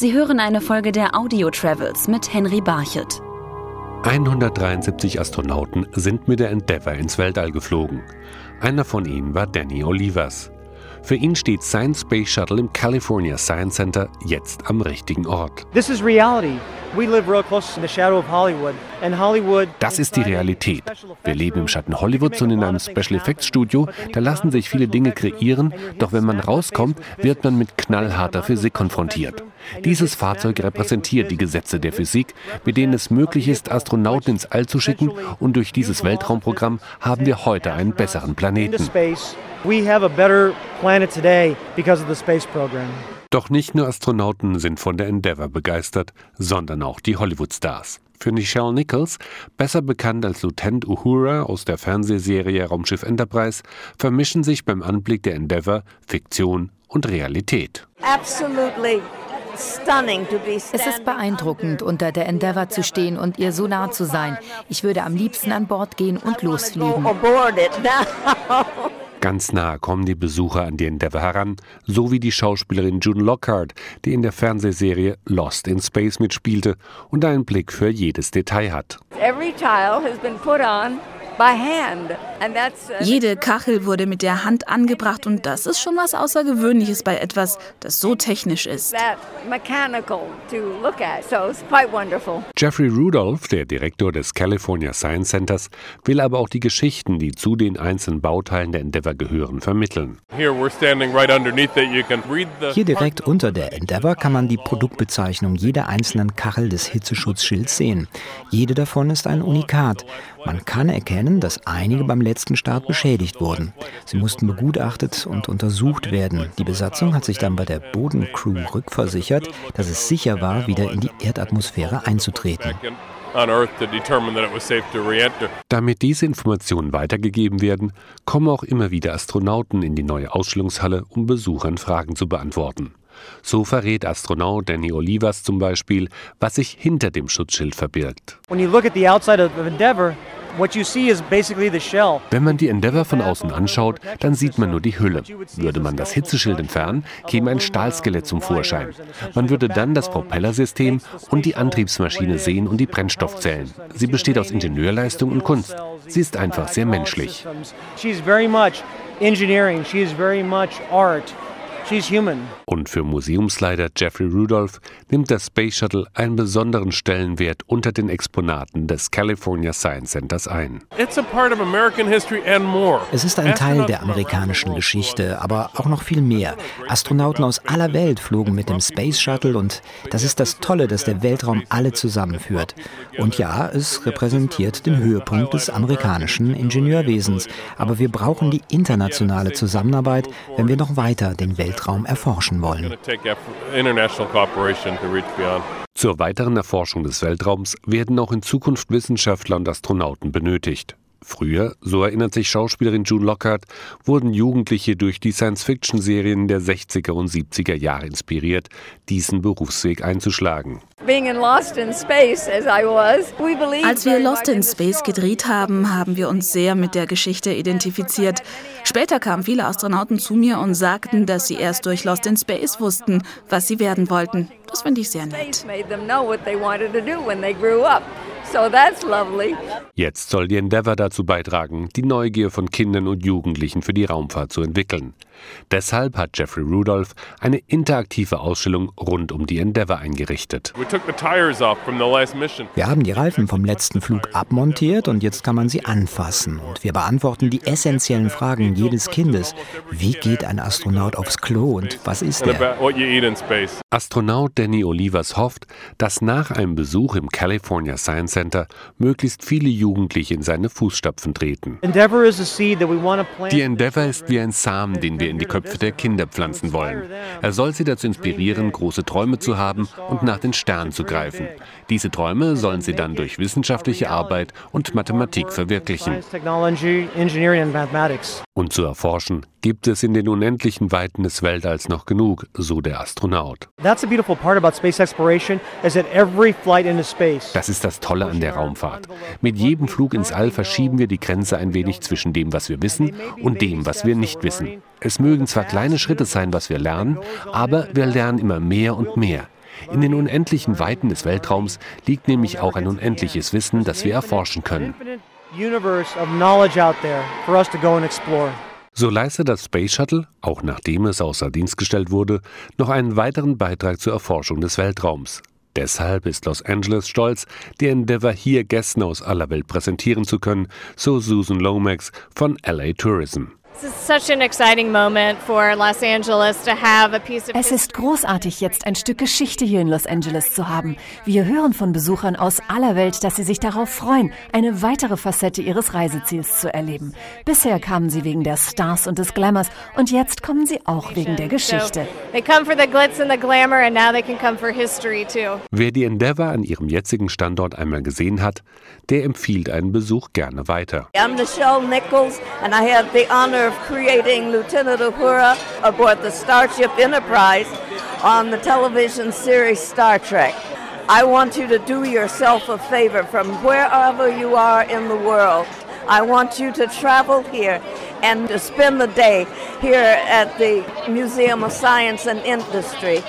Sie hören eine Folge der Audio Travels mit Henry Barchet. 173 Astronauten sind mit der Endeavour ins Weltall geflogen. Einer von ihnen war Danny Olivas. Für ihn steht sein Space Shuttle im California Science Center jetzt am richtigen Ort. This is reality. Das ist die Realität. Wir leben im Schatten Hollywoods und in einem Special Effects Studio. Da lassen sich viele Dinge kreieren, doch wenn man rauskommt, wird man mit knallharter Physik konfrontiert. Dieses Fahrzeug repräsentiert die Gesetze der Physik, mit denen es möglich ist, Astronauten ins All zu schicken und durch dieses Weltraumprogramm haben wir heute einen besseren Planeten. We have a better planet today because of the space program. Doch nicht nur Astronauten sind von der Endeavour begeistert, sondern auch die Hollywood-Stars. Für Nichelle Nichols, besser bekannt als Lieutenant Uhura aus der Fernsehserie Raumschiff Enterprise, vermischen sich beim Anblick der Endeavour Fiktion und Realität. Absolutely. Es ist beeindruckend, unter der Endeavour zu stehen und ihr so nah zu sein. Ich würde am liebsten an Bord gehen und losfliegen. Ganz nah kommen die Besucher an die Endeavour heran, so wie die Schauspielerin June Lockhart, die in der Fernsehserie Lost in Space mitspielte und einen Blick für jedes Detail hat. Every tile has been put on Jede Kachel wurde mit der Hand angebracht und das ist schon was Außergewöhnliches bei etwas, das so technisch ist. Jeffrey Rudolph, der Direktor des California Science Centers, will aber auch die Geschichten, die zu den einzelnen Bauteilen der Endeavour gehören, vermitteln. Hier direkt unter der Endeavour kann man die Produktbezeichnung jeder einzelnen Kachel des Hitzeschutzschilds sehen. Jede davon ist ein Unikat. Man kann erkennen, dass einige beim letzten Start beschädigt wurden. Sie mussten begutachtet und untersucht werden. Die Besatzung hat sich dann bei der Bodencrew rückversichert, dass es sicher war, wieder in die Erdatmosphäre einzutreten. Damit diese Informationen weitergegeben werden, kommen auch immer wieder Astronauten in die neue Ausstellungshalle, um Besuchern Fragen zu beantworten. So verrät Astronaut Danny Olivas zum Beispiel, was sich hinter dem Schutzschild verbirgt. When you look at the outside of Endeavour, wenn man die Endeavour von außen anschaut, dann sieht man nur die Hülle. Würde man das Hitzeschild entfernen, käme ein Stahlskelett zum Vorschein. Man würde dann das Propellersystem und die Antriebsmaschine sehen und die Brennstoffzellen. Sie besteht aus Ingenieurleistung und Kunst. Sie ist einfach sehr menschlich. Engineering, she is very much art. Und für Museumsleiter Jeffrey Rudolph nimmt das Space Shuttle einen besonderen Stellenwert unter den Exponaten des California Science Centers ein. Es ist ein Teil der amerikanischen Geschichte, aber auch noch viel mehr. Astronauten aus aller Welt flogen mit dem Space Shuttle und das ist das Tolle, dass der Weltraum alle zusammenführt. Und ja, es repräsentiert den Höhepunkt des amerikanischen Ingenieurwesens. Aber wir brauchen die internationale Zusammenarbeit, wenn wir noch weiter den Weltraum Weltraum erforschen wollen. Zur weiteren Erforschung des Weltraums werden auch in Zukunft Wissenschaftler und Astronauten benötigt. Früher, so erinnert sich Schauspielerin June Lockhart, wurden Jugendliche durch die Science-Fiction-Serien der 60er und 70er Jahre inspiriert, diesen Berufsweg einzuschlagen. Als wir Lost in Space gedreht haben, haben wir uns sehr mit der Geschichte identifiziert. Später kamen viele Astronauten zu mir und sagten, dass sie erst durch Lost in Space wussten, was sie werden wollten. Das finde ich sehr nett. Jetzt soll die Endeavour dazu beitragen, die Neugier von Kindern und Jugendlichen für die Raumfahrt zu entwickeln. Deshalb hat Jeffrey Rudolph eine interaktive Ausstellung rund um die Endeavour eingerichtet. Wir haben die Reifen vom letzten Flug abmontiert und jetzt kann man sie anfassen. Und wir beantworten die essentiellen Fragen jedes Kindes. Wie geht ein Astronaut aufs Klo und was ist er? Astronaut Danny Olivas hofft, dass nach einem Besuch im California Science Center möglichst viele Jugendliche in seine Fußstapfen treten. Die Endeavour ist wie ein Samen, den wir in die Köpfe der Kinder pflanzen wollen. Er soll sie dazu inspirieren, große Träume zu haben und nach den Sternen zu greifen. Diese Träume sollen sie dann durch wissenschaftliche Arbeit und Mathematik verwirklichen. Und zu erforschen gibt es in den unendlichen Weiten des Weltalls noch genug, so der Astronaut. Das ist das Tolle an der Raumfahrt. Mit jedem Flug ins All verschieben wir die Grenze ein wenig zwischen dem, was wir wissen, und dem, was wir nicht wissen. Es mögen zwar kleine Schritte sein, was wir lernen, aber wir lernen immer mehr und mehr. In den unendlichen Weiten des Weltraums liegt nämlich auch ein unendliches Wissen, das wir erforschen können. So leistet das Space Shuttle, auch nachdem es außer Dienst gestellt wurde, noch einen weiteren Beitrag zur Erforschung des Weltraums. Deshalb ist Los Angeles stolz, die Endeavour hier Gästen aus aller Welt präsentieren zu können, so Susan Lomax von LA Tourism. Es ist großartig, jetzt ein Stück Geschichte hier in Los Angeles zu haben. Wir hören von Besuchern aus aller Welt, dass sie sich darauf freuen, eine weitere Facette ihres Reiseziels zu erleben. Bisher kamen sie wegen der Stars und des Glamours und jetzt kommen sie auch wegen der Geschichte. Wer die Endeavour an ihrem jetzigen Standort einmal gesehen hat, der empfiehlt einen Besuch gerne weiter. I'm Nichelle Nichols and I have the honor of creating Lieutenant Uhura aboard the Starship Enterprise on the television series Star Trek. I want you to do yourself a favor from wherever you are in the world. I want you to travel here and to spend the day here at the Museum of Science and Industry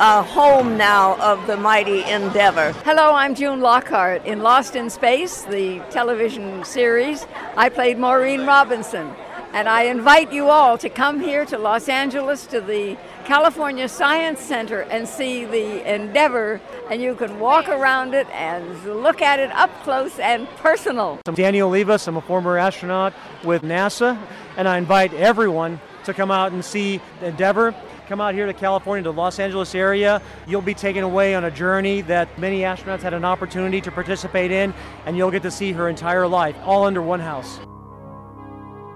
a home now of the mighty Endeavour. Hello, I'm June Lockhart. In Lost in Space, the television series, I played Maureen Robinson. And I invite you all to come here to Los Angeles to the California Science Center and see the Endeavor. And you can walk around it and look at it up close and personal. I'm Daniel Olivas. I'm a former astronaut with NASA. And I invite everyone to come out and see Endeavor. Come out here to California, to the Los Angeles area. You'll be taken away on a journey that many astronauts had an opportunity to participate in, and you'll get to see her entire life, all under one house.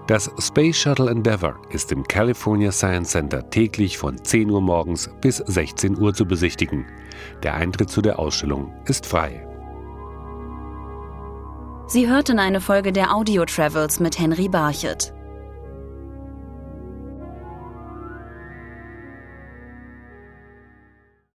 Das Space Shuttle Endeavour ist im California Science Center täglich von 10 Uhr morgens bis 16 Uhr zu besichtigen. Der Eintritt zu der Ausstellung ist frei. Sie hörten eine Folge der Audio Travels mit Henry Barchet.